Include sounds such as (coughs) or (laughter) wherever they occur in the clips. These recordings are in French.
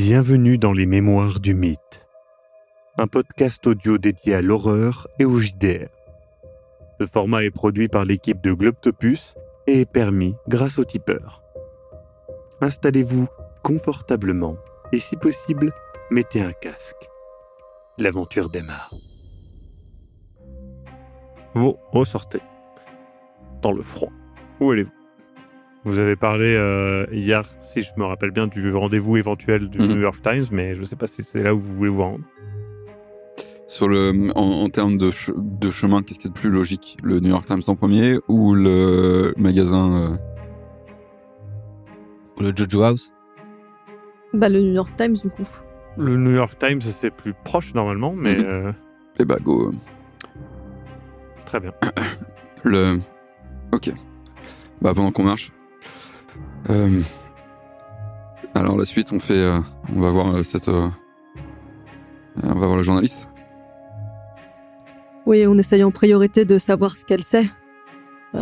Bienvenue dans les Mémoires du Mythe, un podcast audio dédié à l'horreur et au JDR. Ce format est produit par l'équipe de Globtopus et est permis grâce au tipeur. Installez-vous confortablement et si possible, mettez un casque. L'aventure démarre. Vous ressortez dans le froid. Où allez-vous? Vous avez parlé euh, hier, si je me rappelle bien, du rendez-vous éventuel du Mhm. New York Times, mais je ne sais pas si c'est là où vous voulez vous rendre. Sur le, en, en termes de, che- de chemin, qu'est-ce qui est le plus logique? Le New York Times en premier ou le magasin euh, Ou le Jojo House? Bah, le New York Times, du coup. Le New York Times, c'est plus proche normalement, mais euh, Eh bah, go. très bien. (coughs) Le. Ok. Bah, pendant qu'on marche. Euh, Alors, la suite, on fait. euh, On va voir euh, cette. euh, On va voir le journaliste. Oui, on essaye en priorité de savoir ce qu'elle sait. Euh,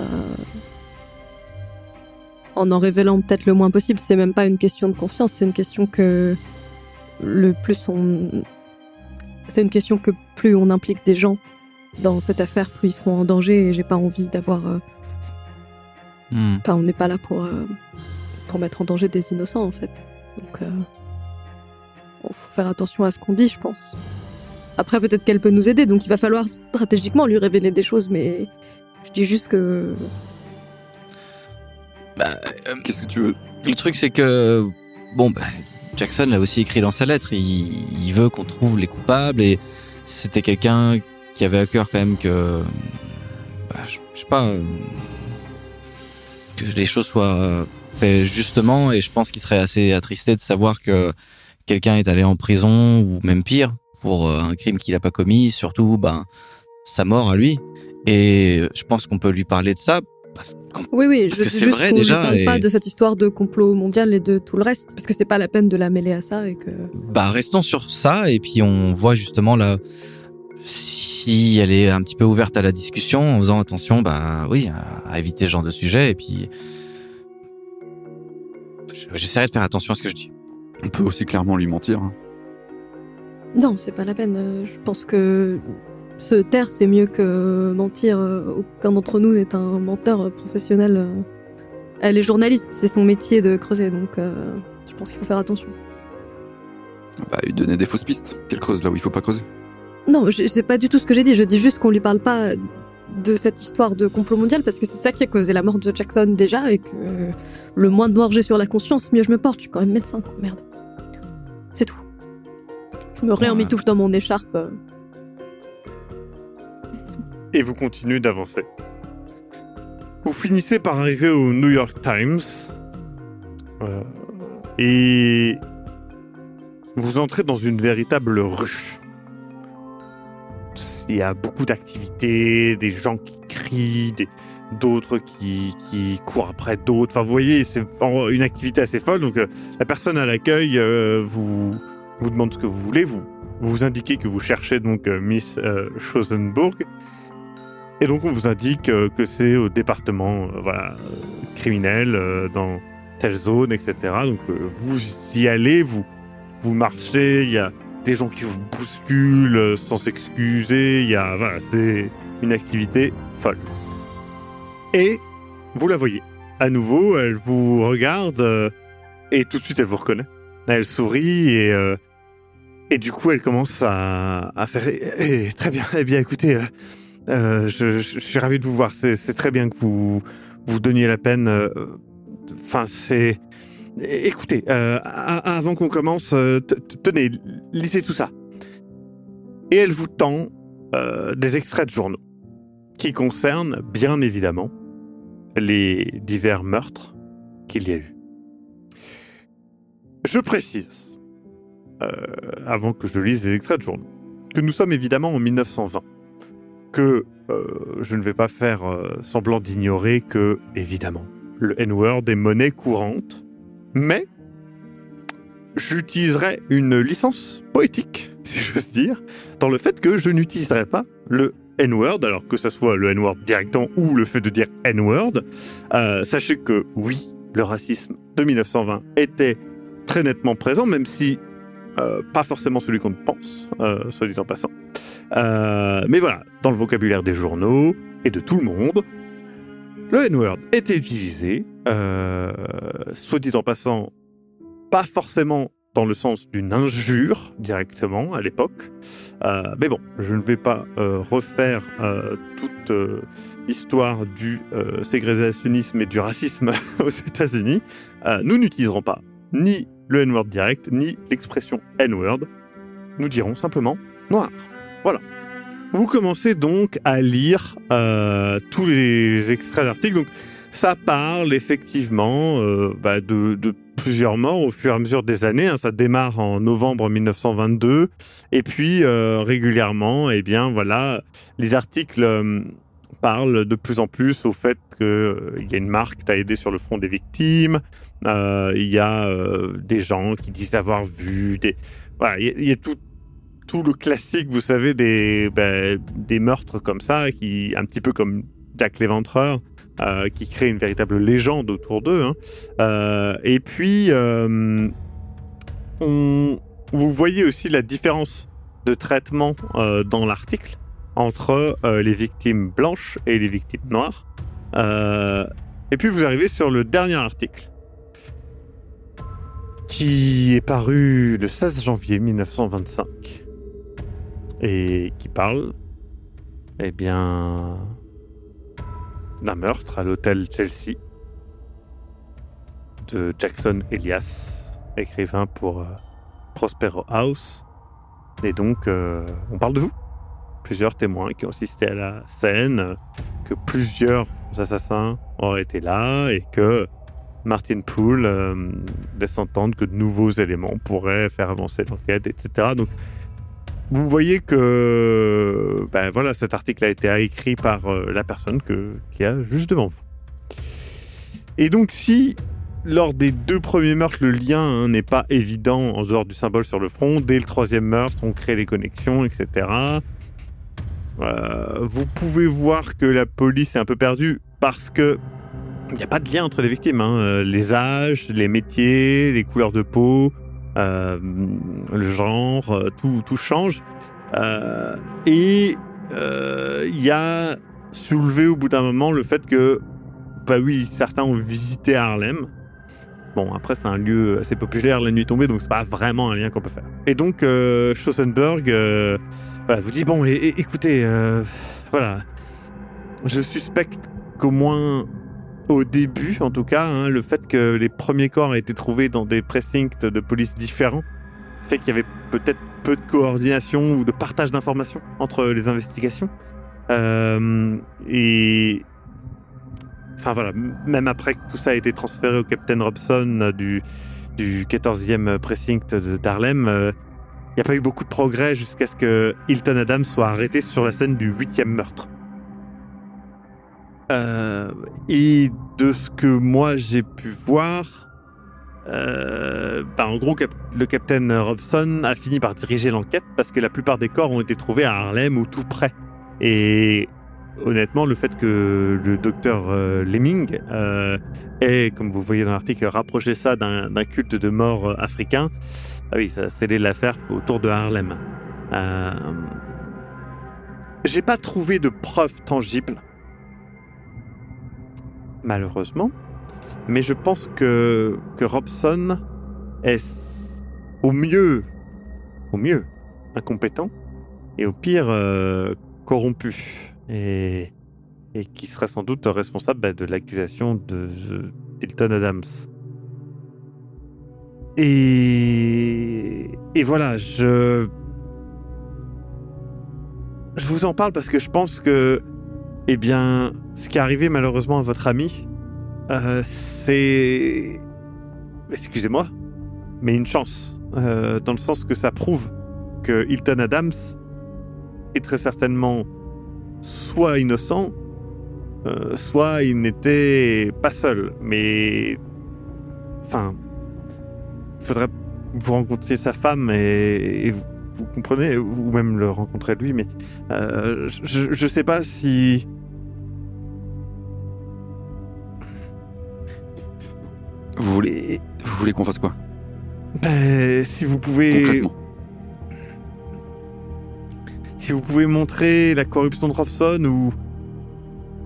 En en révélant peut-être le moins possible. C'est même pas une question de confiance, c'est une question que le plus on. C'est une question que plus on implique des gens dans cette affaire, plus ils seront en danger et j'ai pas envie d'avoir. euh, Hmm. Enfin, on n'est pas là pour, euh, pour mettre en danger des innocents, en fait. Donc, euh, faut faire attention à ce qu'on dit, je pense. Après, peut-être qu'elle peut nous aider, donc il va falloir stratégiquement lui révéler des choses, mais je dis juste que. Bah, euh, Qu'est-ce que tu veux? le truc, c'est que, bon, bah, Jackson l'a aussi écrit dans sa lettre. Il, il veut qu'on trouve les coupables et c'était quelqu'un qui avait à cœur quand même que, bah, je, je sais pas, euh, que les choses soient faites justement et je pense qu'il serait assez attristé de savoir que quelqu'un est allé en prison ou même pire pour euh, un crime qu'il n'a pas commis, surtout, ben, sa mort à lui. Et je pense qu'on peut lui parler de ça parce Oui, oui, Parce je que c'est vrai, déjà, ne parle et- pas de cette histoire de complot mondial et de tout le reste, parce que c'est pas la peine de la mêler à ça et que. Bah, restons sur ça et puis on voit justement là si elle est un petit peu ouverte à la discussion en faisant attention, bah oui, à, éviter ce genre de sujet et puis j'essaierai de faire attention à ce que je dis. On peut aussi clairement lui mentir. hein. Non, c'est pas la peine. euh, Je pense que se taire, c'est mieux que mentir. Euh, Aucun d'entre nous n'est un menteur euh, professionnel. Elle est journaliste, c'est son métier de creuser, donc euh, je pense qu'il faut faire attention. Bah, lui donner des fausses pistes. Qu'elle creuse là où il faut pas creuser. Non, je, je sais pas du tout ce que j'ai dit. Je dis juste qu'on lui parle pas de cette histoire de complot mondial parce que c'est ça qui a causé la mort de Jackson déjà et que euh, le moins de morts j'ai sur la conscience, mieux je me porte. Je suis quand même médecin, quoi, merde. C'est tout. Je me réemmitouffe dans mon écharpe. euh. Et vous continuez d'avancer. Vous finissez par arriver au New York Times. Euh, et vous entrez dans une véritable ruche. Il y a beaucoup d'activités, des gens qui crient, d'autres qui, qui courent après d'autres. Enfin, vous voyez, c'est une activité assez folle. Donc, euh, la personne à l'accueil euh, vous, vous demande ce que vous voulez. Vous vous indiquez que vous cherchez donc euh, Miss Schosenburg. Et donc on vous indique que c'est au département criminel, dans telle zone, etc. Donc vous y allez, vous, vous marchez, il y a des gens qui vous bousculent euh, sans s'excuser, il y a, voilà, c'est une activité folle. Et vous la voyez. À nouveau, elle vous regarde euh, et tout de suite elle vous reconnaît. Elle sourit et, euh, et du coup elle commence à, à faire Eh, eh, très bien, eh bien écoutez, je, je- suis ravi de vous voir. C'est très bien que vous vous donniez la peine. Enfin, c'est. Écoutez, euh, avant qu'on commence, euh, te- te- tenez, lisez tout ça. Et elle vous tend euh, des extraits de journaux qui concernent bien évidemment les divers meurtres qu'il y a eu. Je précise, avant que je lise les extraits de journaux, que nous sommes évidemment en 1920 que je ne vais pas faire semblant d'ignorer que, évidemment, le N-word est monnaie courante, mais j'utiliserai une licence poétique, (laughs) si j'ose dire, dans le fait que je n'utiliserai pas le N-word, alors que ce soit le N-word directement ou le fait de dire N-word. Euh, sachez que oui, le racisme de 1920 était très nettement présent, même si Euh, pas forcément celui qu'on pense, euh, soit dit en passant. Mais voilà, dans le vocabulaire des journaux et de tout le monde, le N-word était utilisé, euh, soit dit en passant, pas forcément dans le sens d'une injure directement à l'époque. Euh, mais bon, je ne vais pas euh, refaire euh, toute euh, l'histoire du euh, ségrégationnisme et du racisme (laughs) aux États-Unis. Euh, nous n'utiliserons pas ni le N-word direct, ni l'expression N-word. Nous dirons simplement noir. Voilà. Vous commencez donc à lire euh, tous les extraits d'articles. Donc, ça parle effectivement euh, bah, de, plusieurs morts au fur et à mesure des années. hein. Ça démarre en novembre 1922. Et puis, euh, régulièrement, eh bien, voilà, les articles euh, parlent de plus en plus au fait qu'il y a une marque qui a aidé sur le front des victimes. Il y a des gens qui disent avoir vu des... Il y a- tout, le classique, vous savez, des, ben, meurtres comme ça, un petit peu comme Jack l'Éventreur, euh, qui crée une véritable légende autour d'eux. hein. Euh, et puis, euh, vous voyez aussi la différence de traitement dans l'article entre les victimes blanches et les victimes noires. Et puis vous arrivez sur le dernier article qui est paru le 16 janvier 1925 et qui parle, eh bien, d'un meurtre à l'hôtel Chelsea de Jackson Elias, écrivain pour euh, Prospero House. Et donc, euh, on parle de vous. Plusieurs témoins qui ont assisté à la scène, euh, que plusieurs assassins auraient été là et que Martin Poole euh, laisse entendre que de nouveaux éléments pourraient faire avancer l'enquête, etc. Donc, vous voyez que ben voilà, cet article a été écrit par euh, la personne que, qui a juste devant vous. Et donc, si lors des deux premiers meurtres, le lien hein, n'est pas évident en dehors du symbole sur le front, dès le troisième meurtre, on crée les connexions, etc. Euh, vous pouvez voir que la police est un peu perdue parce que il n'y a pas de lien entre les victimes. hein. Euh, Les âges, les métiers, les couleurs de peau, euh, le genre, euh, tout, tout change. Euh, et il y a soulevé au bout d'un moment le fait que, bah oui, certains ont visité Harlem. Bon, après, c'est un lieu assez populaire la nuit tombée, donc c'est pas vraiment un lien qu'on peut faire. Et donc, euh, voilà, vous dit bon, écoutez, voilà, je suspecte qu'au moins au début, en tout cas, hein, le fait que les premiers corps aient été trouvés dans des precincts de police différents fait qu'il y avait peut-être peu de coordination ou de partage d'informations entre les investigations. Euh, et enfin voilà, même après que tout ça a été transféré au Captain Robson euh, du, du 14e precinct de d'Harlem, euh, il n'y a pas eu beaucoup de progrès jusqu'à ce que Hilton Adams soit arrêté sur la scène du 8e meurtre. Euh, et de ce que moi j'ai pu voir, euh, bah, en gros, le Captain Robson a fini par diriger l'enquête parce que la plupart des corps ont été trouvés à Harlem ou tout près. Et honnêtement, le fait que le docteur euh, Lemming euh, ait, comme vous voyez dans l'article, rapproché ça d'un culte de mort africain, ah oui, ça a scellé l'affaire autour de Harlem. J'ai pas trouvé de preuves tangibles, malheureusement, mais je pense que, Robson est au mieux, au mieux, incompétent, et au pire, euh, corrompu, et, qui serait sans doute responsable bah, de l'accusation de, de Hilton Adams. Et, et voilà, je. Je vous en parle parce que je pense que, eh bien, ce qui est arrivé malheureusement à votre ami, euh, c'est. Excusez-moi, mais une chance. euh, dans le sens que ça prouve que Hilton Adams est très certainement soit innocent, euh, soit il n'était pas seul. Mais. Enfin, il faudrait vous rencontriez sa femme et, vous, comprenez, ou même le rencontrer lui, mais je, je sais pas si. Vous voulez, vous voulez qu'on fasse quoi Ben, si vous pouvez, concrètement si vous pouvez montrer la corruption de Robson ou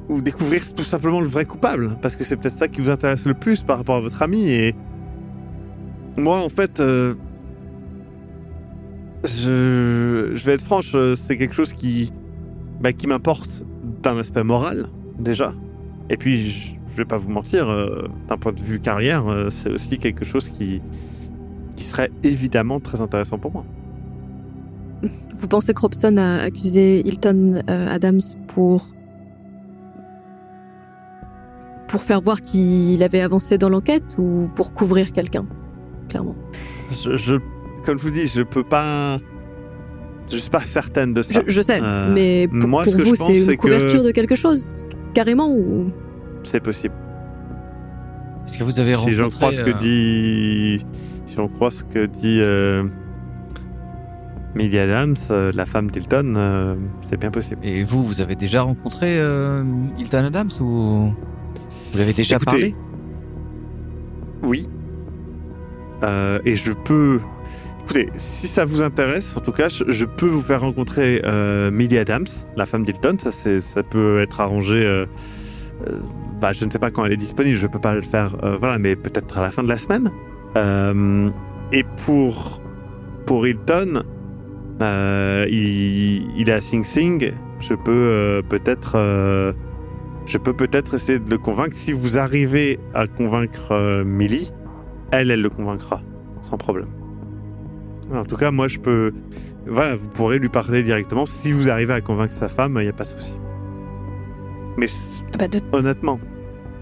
ou découvrir tout simplement le vrai coupable, parce que c'est peut-être ça qui vous intéresse le plus par rapport à votre ami. Et moi, en fait, euh, je, je vais être franche, c'est quelque chose qui, bah, qui m'importe d'un aspect moral déjà. Et puis, vais pas vous mentir, euh, d'un point de vue carrière, euh, c'est aussi quelque chose qui, qui serait évidemment très intéressant pour moi. Vous pensez que Robson a accusé Hilton euh, Adams pour pour faire voir qu'il avait avancé dans l'enquête ou pour couvrir quelqu'un, clairement? Je, je- comme je vous dis, je peux pas. Je suis pas certaine de Je, ça. je sais, Euh, mais pour, moi, pour ce que vous, je c'est une que- couverture de quelque chose, carrément ou C'est possible. Est-ce que vous avez Si rencontré j'en crois ce que euh, dit, si on croit ce que dit euh, Millie Adams, euh, la femme d'Hilton, euh, c'est bien possible. Et vous, vous avez déjà rencontré euh, Hilton Adams ou vous l'avez déjà Écoutez, parlé? Oui. Euh, et je peux. Écoutez, si ça vous intéresse, en tout cas, je, je peux vous faire rencontrer Millie Adams, la femme d'Hilton. Ça, ça peut être arrangé. Euh, bah, je ne sais pas quand elle est disponible. Je peux pas le faire. euh, voilà, mais peut-être à la fin de la semaine. Euh, et pour pour Hilton, il, est à Sing Sing. Je peux peut-être. je peux peut-être essayer de le convaincre. Si vous arrivez à convaincre euh, Millie, elle, elle le convaincra, sans problème. En tout cas, moi, je peux... Voilà, vous pourrez lui parler directement. Si vous arrivez à convaincre sa femme, il n'y a pas de souci. Mais bah, de honnêtement,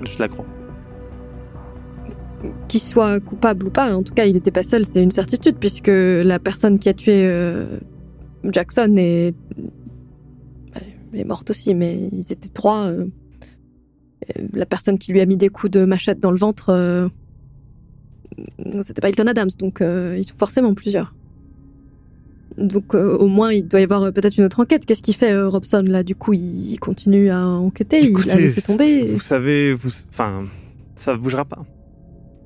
je la crois. qu'il soit coupable ou pas. En tout cas, il n'était pas seul, c'est une certitude, puisque la personne qui a tué euh, Jackson est... Elle est morte aussi, mais ils étaient trois. euh, La personne qui lui a mis des coups de machette dans le ventre, euh, c'était pas Hilton Adams, donc ils sont forcément plusieurs. Donc euh, au moins, il doit y avoir euh, peut-être une autre enquête. Qu'est-ce qu'il fait, euh, Robson, là? Du coup, il continue à enquêter, il a laissé tomber. Vous savez, vous... Enfin, ça bougera pas.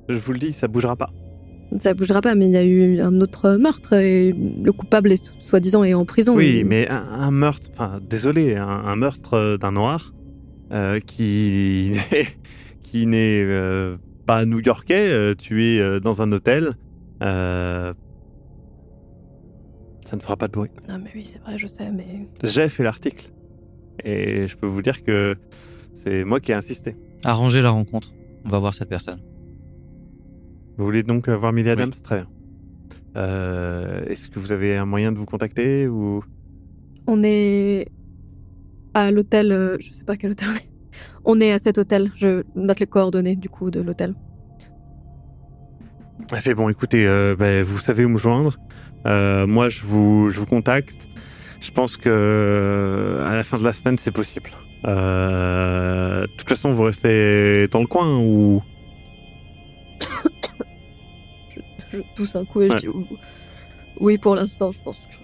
Je vous le dis, ça bougera pas. Ça bougera pas, mais il y a eu un autre meurtre et le coupable est soi-disant est en prison. Oui, Et- mais un, un meurtre, enfin, désolé, un, un meurtre d'un noir qui (laughs) qui n'est pas new-yorkais, tué dans un hôtel, euh, ça ne fera pas de bruit. Non, mais oui, c'est vrai, je sais, mais J'ai fait l'article et je peux vous dire que c'est moi qui ai insisté. Arrangez la rencontre. On va voir cette personne. Vous voulez donc voir Millie Adams? Très bien. Euh, Est-ce que vous avez un moyen de vous contacter ou on est à l'hôtel. euh, Je sais pas quel hôtel on est. On est à cet hôtel. Je note les coordonnées du coup de l'hôtel. Elle fait bon, écoutez, euh, ben, vous savez où me joindre. Euh, moi, je vous, je vous contacte. Je pense que euh, à la fin de la semaine, c'est possible. Euh, de toute façon, vous restez dans le coin ou? Je tousse un coup et Ouais. je dis ou- oui pour l'instant, je pense. que-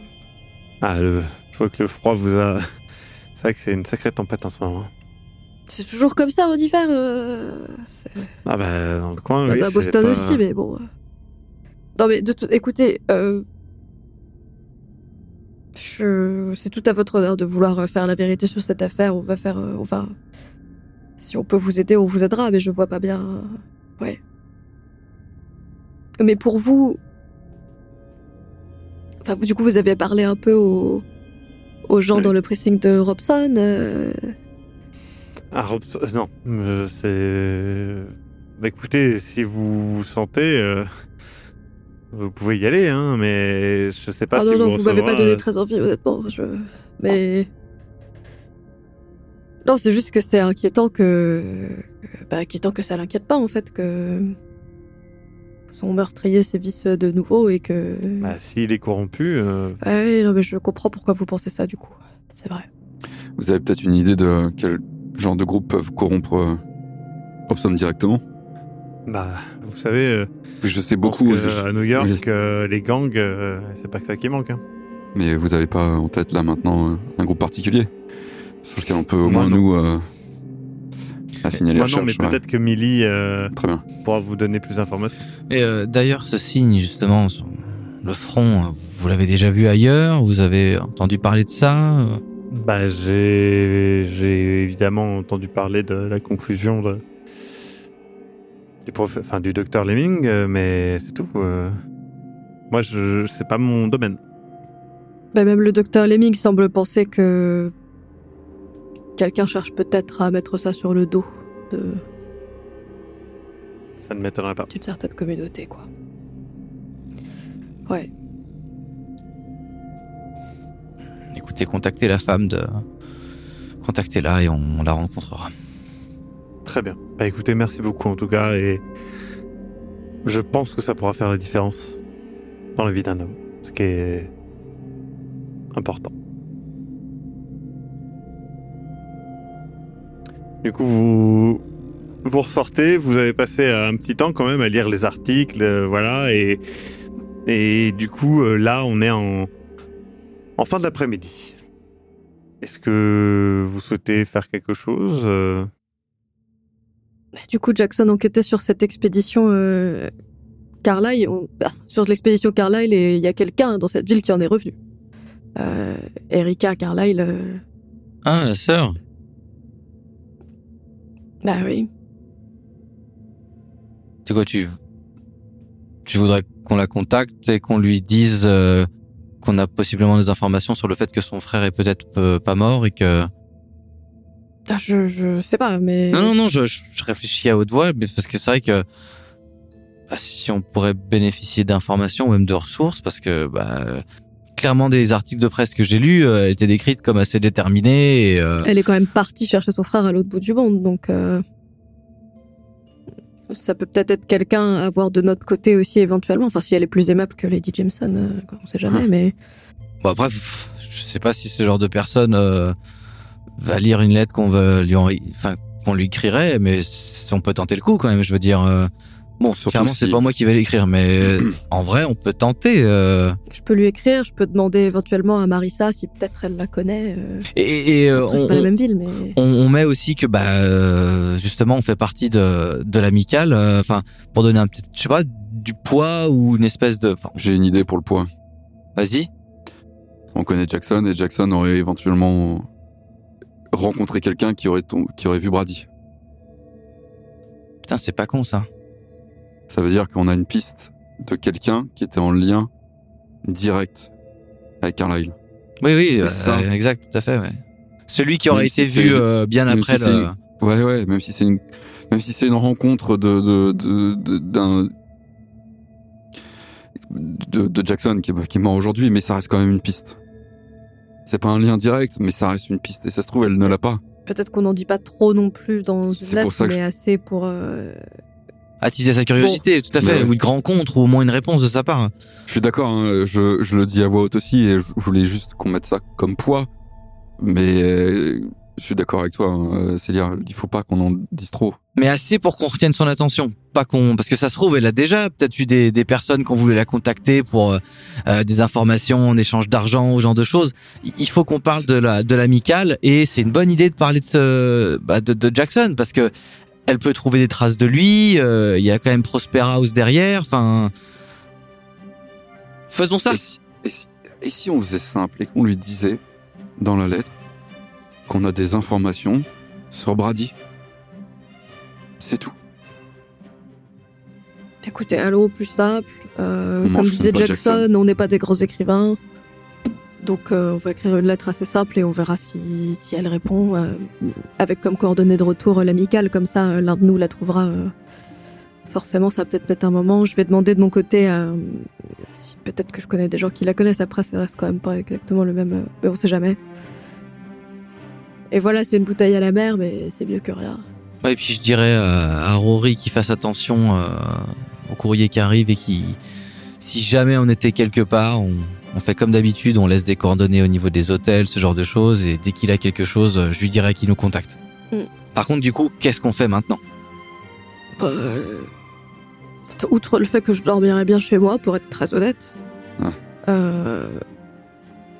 ah, le- je vois que le froid vous a. (laughs) C'est vrai que c'est une sacrée tempête en ce moment. C'est toujours comme ça. Euh... c'est- Ah bah dans le coin, Bah, oui. à c'est Boston pas- aussi, mais bon. Non, mais de écoutez, euh... je... c'est tout à votre honneur de vouloir euh, faire la vérité sur cette affaire. On va faire, euh, on va. Si on peut vous aider, on vous aidera, mais je vois pas bien. euh, Ouais. Mais pour vous, enfin, vous, du coup, vous avez parlé un peu aux, aux gens Oui. dans le pressing de Robson. euh, Ah, Rob- non, euh, c'est. Bah écoutez, si vous vous sentez, euh, vous pouvez y aller, hein, mais je sais pas Ah si non, non, vous vous m'avez pas donné euh, très envie, honnêtement. Je... Mais. Non, c'est juste que c'est inquiétant que. Bah, inquiétant que ça l'inquiète pas, en fait, que. Son meurtrier sévisse de nouveau et que. Bah, s'il est corrompu, euh, Ah oui, non, mais je comprends pourquoi vous pensez ça, du coup. C'est vrai. Vous avez peut-être une idée de quel genre de groupe peuvent corrompre euh, Robson directement? Bah, vous savez, euh, Je sais beaucoup. que, à New York, oui. euh, les gangs, euh, c'est pas que ça qui manque. Hein. Mais vous avez pas en tête là maintenant un groupe particulier? Sur lequel on peut au Moi, moins non. nous. euh, à finir les Moi non, mais recherches. ouais. peut-être que Millie euh, Très bien. pourra vous donner plus d'informations. Et euh, d'ailleurs, ce signe, justement, le front, vous l'avez déjà vu ailleurs? Vous avez entendu parler de ça? Bah, j'ai évidemment entendu parler de la conclusion de, du, prof, enfin, du docteur Lemming, euh, mais c'est tout. euh. Moi, je c'est pas mon domaine. Bah, même le docteur Lemming semble penser que quelqu'un cherche peut-être à mettre ça sur le dos de- Ça ne m'étonnerait pas. d'une certaine communauté, quoi. Ouais. Écoutez, contactez la femme de... Contactez-la et on, on la rencontrera. Très bien. Bah écoutez, merci beaucoup en tout cas, et je pense que ça pourra faire la différence dans la vie d'un homme, ce qui est important. Du coup, vous vous ressortez, vous avez passé un petit temps quand même à lire les articles, euh, voilà, et et du coup euh, là, on est en en fin d'après-midi. Est-ce que vous souhaitez faire quelque chose euh? Du coup, Jackson enquêtait sur cette expédition euh, Carlyle. on- bah, sur l'expédition Carlyle, et il y a quelqu'un dans cette ville qui en est revenu. Euh, Erika Carlyle. euh, Ah, la sœur bah oui. C'est quoi, tu... Tu voudrais qu'on la contacte et qu'on lui dise euh, qu'on a possiblement des informations sur le fait que son frère est peut-être euh, pas mort et que... Ah, je, je sais pas, mais. Non, non, non, je, réfléchis à haute voix, mais parce que c'est vrai que bah, si on pourrait bénéficier d'informations ou même de ressources, parce que bah, clairement des articles de presse que j'ai lus, euh, elle était décrite comme assez déterminée. Et, euh, Elle est quand même partie chercher son frère à l'autre bout du monde, donc. euh, Ça peut peut-être être quelqu'un à voir de notre côté aussi éventuellement. Enfin, si elle est plus aimable que Lady Jameson, euh, on sait jamais, mais. Bon après, je sais pas si ce genre de personne va lire une lettre qu'on va lui, enfin qu'on lui écrirait, mais on peut tenter le coup quand même. Je veux dire, euh, bon, Surtout clairement c'est si- pas moi qui vais l'écrire, mais (clears throat) en vrai on peut tenter. euh, Je peux lui écrire, je peux demander éventuellement à Marissa si peut-être elle la connaît. euh, et et, euh, après, c'est on- pas la même ville, mais. on, on met aussi que bah euh, justement on fait partie de de l'amicale euh, enfin pour donner un petit je sais pas du poids ou une espèce de enfin, J'ai une idée pour le poids. vas-y On connaît Jackson et Jackson aurait éventuellement rencontré quelqu'un qui aurait qui aurait vu Brady. putain c'est pas con ça Ça veut dire qu'on a une piste de quelqu'un qui était en lien direct avec Carlyle. oui oui euh, exact tout à fait ouais. celui qui aurait Même été si vu une- euh, bien après si le une- Ouais, ouais, même si c'est une, même si c'est une rencontre de, de, de, de- d'un, de, de Jackson qui est, qui est mort aujourd'hui, mais ça reste quand même une piste. C'est pas un lien direct, mais ça reste une piste. Et ça se trouve, elle ne l'a pas. Peut-être qu'on n'en dit pas trop non plus dans une C'est pour lettre, ça que mais assez pour. euh, attiser sa curiosité tout à fait Bah ouais. ou une rencontre ou au moins une réponse de sa part Je suis d'accord, hein, je, je le dis à voix haute aussi, et je, je voulais juste qu'on mette ça comme poids. Mais euh, je suis d'accord avec toi, hein, Célia, il faut pas qu'on en dise trop. mais assez pour qu'on retienne son attention. Pas qu'on parce que ça se trouve elle a déjà peut-être eu des, des personnes qui ont voulu la contacter pour euh, euh, des informations en échange d'argent ou ce genre de choses. Il- faut qu'on parle de la de l'amicale et c'est une bonne idée de parler de ce bah, de, de Jackson parce que elle peut trouver des traces de lui euh, il y a quand même Prosper House derrière enfin faisons ça. Et si, et, si, et si on faisait simple et qu'on lui disait dans la lettre qu'on a des informations sur Brady C'est tout. Écoutez, allô, plus simple. Euh, comme disait Jackson, Jackson. on n'est pas des gros écrivains. Donc, euh, on va écrire une lettre assez simple et on verra si, si elle répond. euh, avec comme coordonnée de retour l'amicale, comme ça, l'un de nous la trouvera. forcément, ça va peut-être mettre un moment. Je vais demander de mon côté si- Peut-être que je connais des gens qui la connaissent. Après, ça reste quand même pas exactement le même. mais on sait jamais. Et voilà, c'est une bouteille à la mer, mais c'est mieux que rien. Ouais, et puis je dirais euh, à Rory qu'il fasse attention euh, au courrier qui arrive et qui, si jamais on était quelque part, on, on fait comme d'habitude, on laisse des coordonnées au niveau des hôtels, ce genre de choses, et dès qu'il a quelque chose, euh, je lui dirais qu'il nous contacte. Mm. Par contre, du coup, qu'est-ce qu'on fait maintenant? Euh, outre le fait que je dormirais bien chez moi, pour être très honnête, Ouais. euh,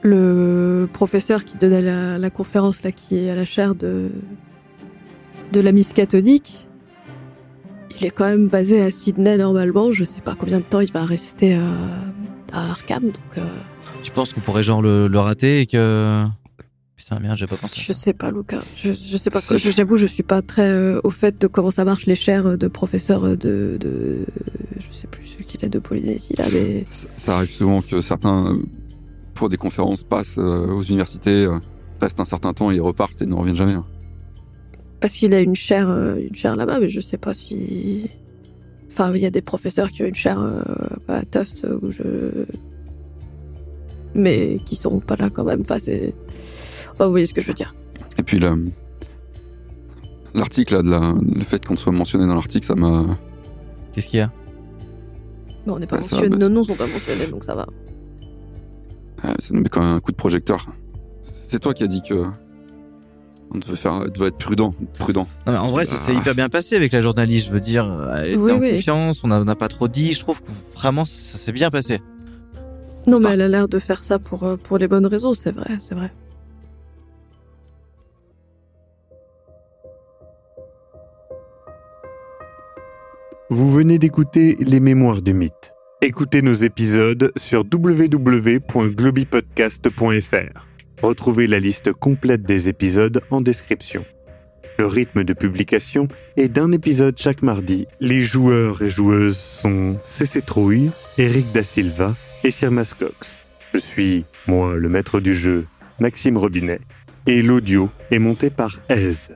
le professeur qui donnait la, la conférence là, qui est à la chaire de de la Miss catholique, il est quand même basé à Sydney normalement. Je sais pas combien de temps il va rester euh, à Arkham, donc euh, Tu penses qu'on pourrait genre le, le rater et que. Putain, merde, j'ai pas pensé. à je ça. sais pas, Lucas. Je, je sais pas. J'avoue, je suis pas très euh, au fait de comment ça marche les chaires de professeurs de, de je sais plus ce qu'il est de Polynésie là, mais Ça, ça arrive souvent que certains, euh, pour des conférences, passent euh, aux universités, euh, restent un certain temps et ils repartent et ne reviennent jamais. hein. parce qu'il a une chaire, euh, une chaire là-bas, mais je sais pas si. Enfin, il y a des professeurs qui ont une chaire euh, à Tufts où je. Mais qui sont pas là quand même. Enfin, c'est. Enfin, vous voyez ce que je veux dire. Et puis l'article, là, de la, le fait qu'on soit mentionné dans l'article, ça m'a. Qu'est-ce qu'il y a? Mais on n'est pas Bah, mentionné, bah, nos noms sont pas mentionnés, donc ça va. Euh, ça nous met quand même un coup de projecteur. C'est toi qui as dit que. On devait, faire, devait être prudent. prudent. Non, mais en vrai, ça s'est Ah. hyper bien passé avec la journaliste. Je veux dire, elle était Oui, en oui. confiance, on n'a pas trop dit. Je trouve que vraiment, ça, ça s'est bien passé. Non, mais elle a l'air de faire ça pour, euh, pour les bonnes raisons, c'est vrai, c'est vrai. Vous venez d'écouter Les Mémoires du Mythe. Écoutez nos épisodes sur www.globipodcast.fr. Retrouvez la liste complète des épisodes en description. Le rythme de publication est d'un épisode chaque mardi. Les joueurs et joueuses sont CC Trouille, Eric Da Silva et Sir Mascox. Je suis, moi, le maître du jeu, Maxime Robinet, et l'audio est monté par Aise.